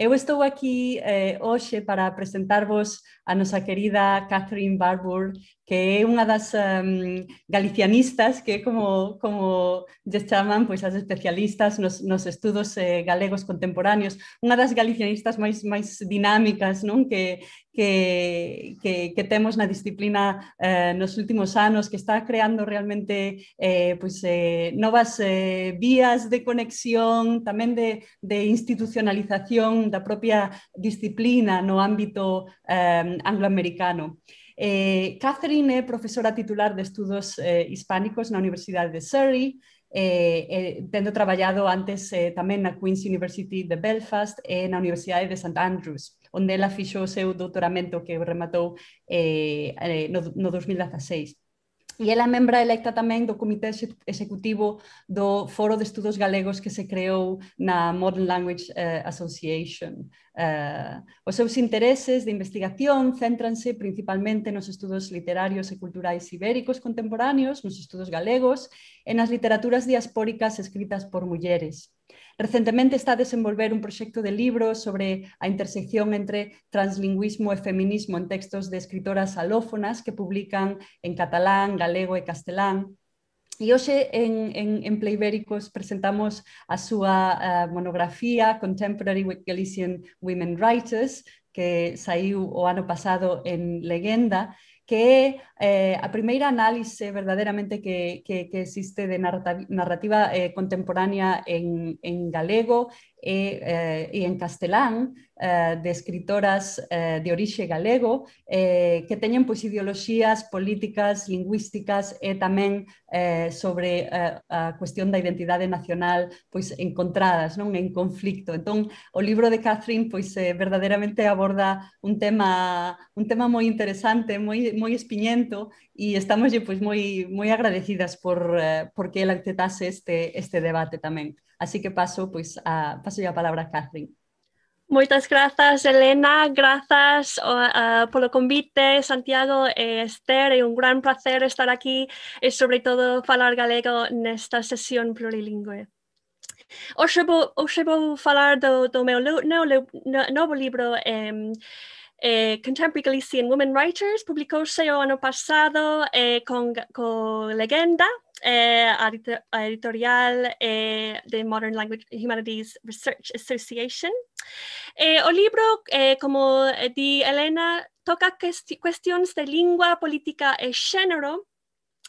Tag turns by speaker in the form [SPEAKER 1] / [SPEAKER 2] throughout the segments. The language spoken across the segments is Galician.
[SPEAKER 1] Eu estou aquí eh, hoxe para presentarvos a nosa querida Catherine Barbour, que é unha das um, galicianistas que como, como lle chaman pois, as especialistas nos, nos estudos eh, galegos contemporáneos, unha das galicianistas máis, máis dinámicas non que, que, que, que temos na disciplina eh, nos últimos anos, que está creando realmente eh, pois, eh, novas eh, vías de conexión, tamén de, de institucionalización da propia disciplina no ámbito eh, angloamericano. Eh, Catherine é profesora titular de estudos eh, hispánicos na Universidade de Surrey, eh, eh, tendo traballado antes eh, tamén na Queen's University de Belfast e eh, na Universidade de St. Andrews, onde ela fixou o seu doutoramento que rematou eh, eh no, no 2016. E ela é membra electa tamén do Comité Executivo do Foro de Estudos Galegos que se creou na Modern Language eh, Association. Eh, os seus intereses de investigación céntranse principalmente nos estudos literarios e culturais ibéricos contemporáneos, nos estudos galegos e nas literaturas diaspóricas escritas por mulleres. Recentemente está a desenvolver un proxecto de libro sobre a intersección entre translingüismo e feminismo en textos de escritoras alófonas que publican en catalán, galego e castelán. E hoxe en, en, en Playbéricos presentamos a súa uh, monografía Contemporary Galician Women Writers, que saiu o ano pasado en Legenda, que é eh, a primeira análise verdadeiramente que, que, que existe de narrativa, eh, contemporánea en, en galego e, eh, e en castelán eh, de escritoras eh, de orixe galego eh, que teñen pois, ideoloxías políticas, lingüísticas e tamén eh, sobre eh, a cuestión da identidade nacional pois encontradas, non en conflicto. Entón, o libro de Catherine pois eh, verdadeiramente aborda un tema un tema moi interesante, moi moi momento e estamos pois, moi, moi agradecidas por, eh, por que el aceptase este, este debate tamén. Así que paso, pois, a, paso a palabra a Catherine.
[SPEAKER 2] Moitas grazas, Elena, grazas uh, polo convite, Santiago e Esther, é un gran placer estar aquí e, sobre todo, falar galego nesta sesión plurilingüe. Hoxe vou, hoxe vou falar do, do meu, no novo libro eh, eh, Contemporary Galician Women Writers, publicouse o ano pasado eh, con, con Legenda, eh, editorial eh, de Modern Language Humanities Research Association. O libro, como di Elena, toca cuestiones de lingua, política e género,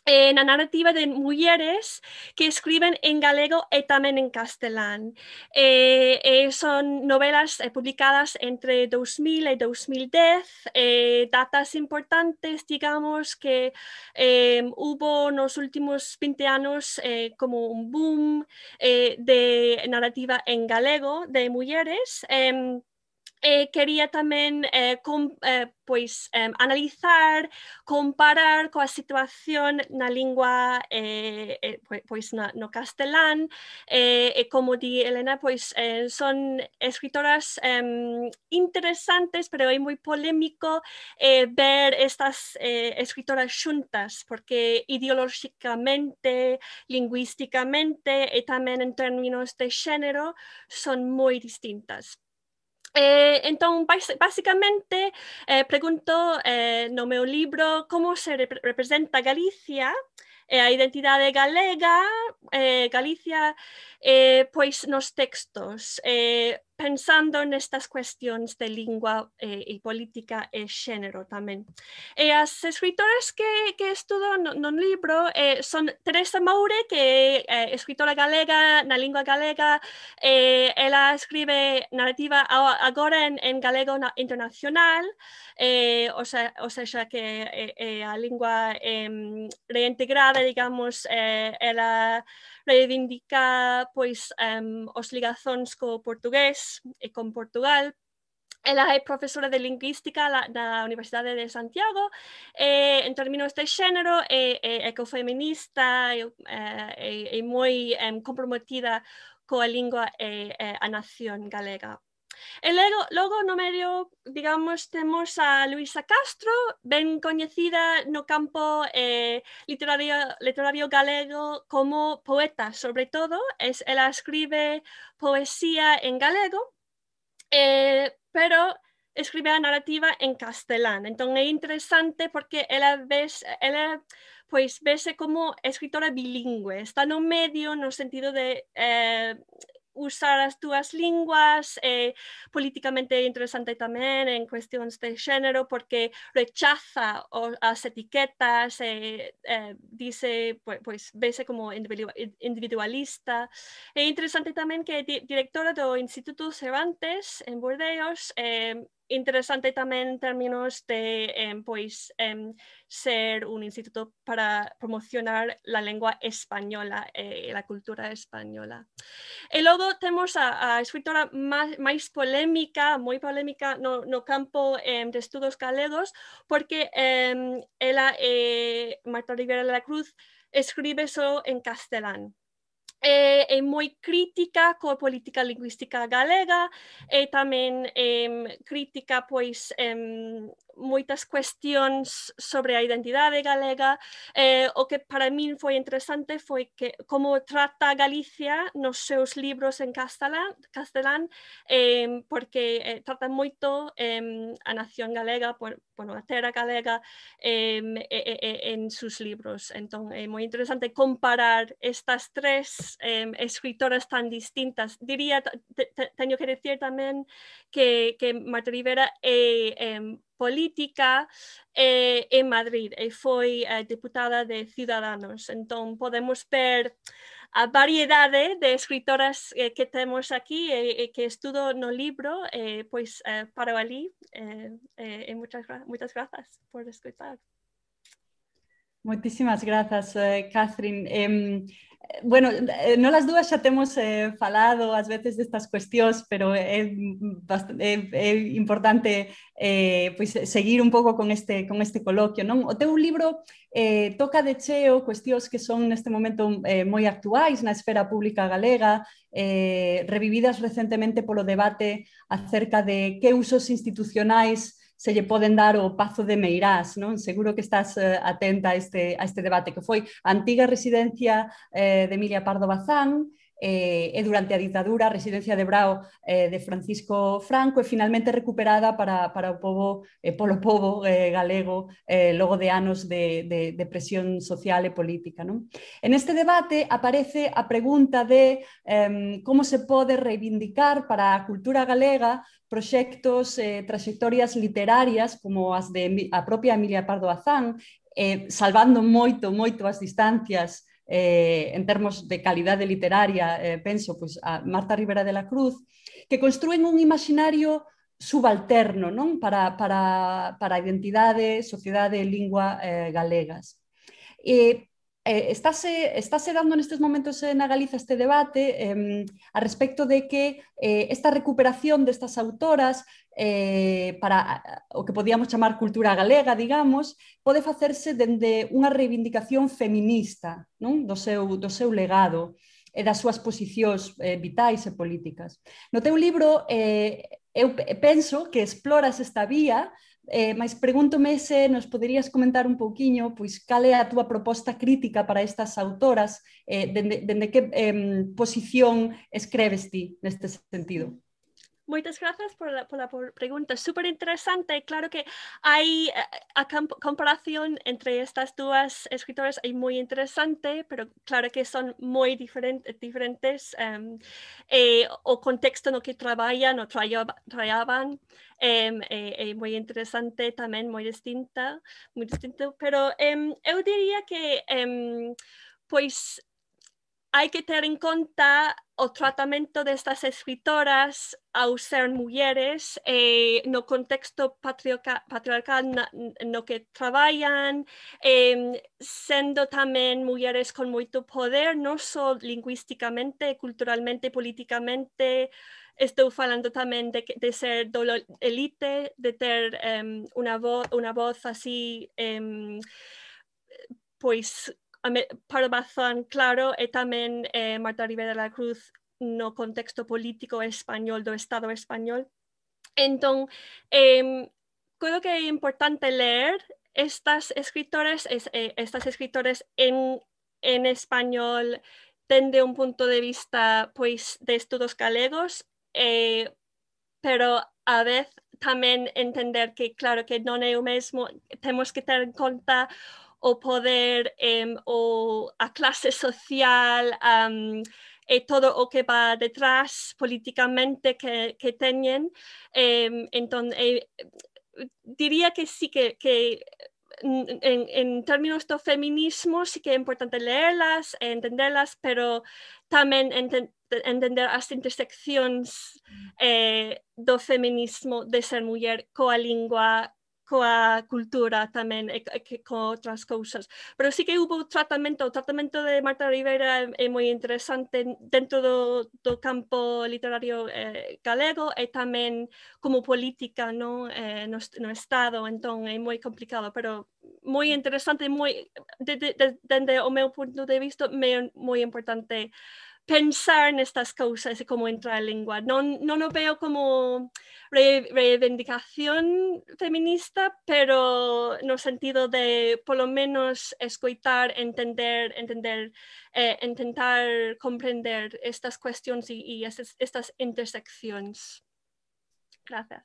[SPEAKER 2] en la narrativa de mujeres que escriben en galego y también en castelán. Eh, eh, son novelas eh, publicadas entre 2000 y 2010, datas importantes, digamos, que hubo en los últimos 20 años como un boom de narrativa en galego de mujeres. eh, quería tamén eh, com, eh, pois, eh, analizar, comparar coa situación na lingua eh, eh, pois na, no castelán eh, e como di Elena, pois eh, son escritoras eh, interesantes, pero é moi polémico eh, ver estas eh, escritoras xuntas, porque ideolóxicamente, lingüísticamente e tamén en términos de xénero son moi distintas. Eh, entón, basicamente, eh, pregunto eh, no meu libro como se rep representa Galicia e a identidade galega, eh, Galicia, eh, pois nos textos, eh, pensando nestas cuestións de lingua eh, e política e xénero tamén. E as escritoras que, que estudo no, no libro eh, son Teresa Moure, que é eh, escritora galega na lingua galega, eh, ela escribe narrativa agora en, en galego na, internacional, eh, o, sea, o sea, que é eh, a lingua eh, reintegrada digamos, eh, ela reivindica pois um, os ligazóns co portugués e con Portugal, Ela é profesora de lingüística na Universidade de Santiago e, en términos de xénero é, é ecofeminista e, é, é, é moi é, comprometida coa lingua e, e a nación galega. E logo, logo no medio, digamos, temos a Luisa Castro, ben coñecida no campo eh, literario, literario galego como poeta, sobre todo. Es, ela escribe poesía en galego, eh, pero escribe a narrativa en castelán. Entón é interesante porque ela ves, ela pois vese como escritora bilingüe, está no medio no sentido de eh, usar as túas linguas é eh, políticamente interesante tamén en cuestións de xénero porque rechaza o, as etiquetas e eh, eh, dice, pois, pues, vese como individualista. É interesante tamén que a directora do Instituto Cervantes en Bordeos eh, interesante tamén en términos de eh, pois, eh, ser un instituto para promocionar la lengua española eh, a cultura española. E logo temos a, a escritora máis, máis polémica, moi polémica no, no campo eh, de estudos galegos, porque ela, eh, Marta Rivera de la Cruz, escribe só en castelán é, é moi crítica coa política lingüística galega eh, e tamén é, crítica pois em, moitas cuestións sobre a identidade galega. Eh, o que para min foi interesante foi que como trata Galicia nos seus libros en castelán, castelán eh, porque eh, trata moito eh, a nación galega, por, bueno, a terra galega, eh, eh, en sus libros. Entón, é moi interesante comparar estas tres eh, escritoras tan distintas. Diría, teño que decir tamén que, que Marta Rivera é eh, política eh, en Madrid e foi eh, deputada de Ciudadanos. Entón podemos ver a variedade de escritoras eh, que temos aquí e, eh, que estudo no libro, eh, pois eh, paro ali eh, eh, por escutar.
[SPEAKER 1] Moitísimas grazas, eh, Catherine. Eh, bueno, nolas dúas xa temos eh, falado ás veces destas cuestións, pero é, bastante, é, é importante eh, pois, seguir un pouco con este, con este coloquio. Non? O teu libro eh, toca de cheo cuestións que son neste momento eh, moi actuais na esfera pública galega, eh, revividas recentemente polo debate acerca de que usos institucionais se lle poden dar o Pazo de Meirás, non? Seguro que estás eh, atenta a este, a este debate que foi a antiga residencia eh, de Emilia Pardo Bazán, eh, e durante a ditadura a residencia de Brao eh, de Francisco Franco e finalmente recuperada para, para o povo, eh, polo povo eh, galego eh, logo de anos de, de, de presión social e política. Non? En este debate aparece a pregunta de eh, como se pode reivindicar para a cultura galega proxectos, eh, trayectorias literarias como as de a propia Emilia Pardo Azán, eh, salvando moito, moito as distancias eh, en termos de calidade literaria, eh, penso pois, a Marta Rivera de la Cruz, que construen un imaginario subalterno? Para, para, para a eh, galegas. E eh, estáse, estáse dando nestes momentos eh, na Galiza este debate eh, a respecto de que eh, esta recuperación destas autoras eh, para o que podíamos chamar cultura galega, digamos, pode facerse dende unha reivindicación feminista non? Do, seu, do seu legado e das súas posicións eh, vitais e políticas. No teu libro eh, eu penso que exploras esta vía Eh, mas pregúntome se nos poderías comentar un pouquiño pois cal é a túa proposta crítica para estas autoras, eh, dende, dende que eh, posición escreves ti neste sentido?
[SPEAKER 2] Muchas gracias por la, por la pregunta. Súper interesante. Claro que hay eh, a comparación entre estas dos escritoras, hay muy interesante, pero claro que son muy diferentes, diferentes um, eh, o contexto en el que trabajan o trabajaban. Um, eh, muy interesante también, muy distinta, muy distinto. Pero um, yo diría que, pues, hay que tener en cuenta el tratamiento de estas escritoras al ser mujeres eh, en el contexto patriarcal, en el que trabajan, eh, siendo también mujeres con mucho poder, no solo lingüísticamente, culturalmente, políticamente. Estoy hablando también de, de ser élite, de tener em, una, voz, una voz así. Em, pues para Bazán, claro, e tamén eh, Marta Rivera de la Cruz no contexto político español do Estado español. Entón, eh, creo que é importante ler estas escritores, es, eh, estas escritores en, en español dende un punto de vista pois de estudos galegos eh, pero a veces también entender que, claro, que no es lo mismo, tenemos que tener en cuenta o poder, eh, o a clase social, um, e todo o que va detrás políticamente que, que teñen. Eh, entón, eh, diría que sí que, que en, en términos do feminismo sí que é importante leerlas e entenderlas, pero tamén enten, entender as interseccións mm. eh, do feminismo de ser muller coa lingua, a cultura también eh, con otras cosas. Pero sí que hubo tratamiento, el tratamiento de Marta Rivera es muy interesante dentro del do campo literario eh, galego y también como política ¿no? Eh, no, no Estado, entonces es muy complicado, pero muy interesante, muy, desde de, de, de, mi punto de vista, muy importante pensar en estas cosas y cómo entra la lengua. No, no lo veo como re, reivindicación feminista, pero en el sentido de por lo menos escuchar, entender, entender, eh, intentar comprender estas cuestiones y, estas, estas intersecciones. Gracias.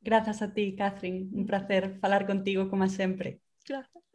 [SPEAKER 1] Gracias a ti, Catherine. Un placer hablar contigo como siempre.
[SPEAKER 2] Gracias.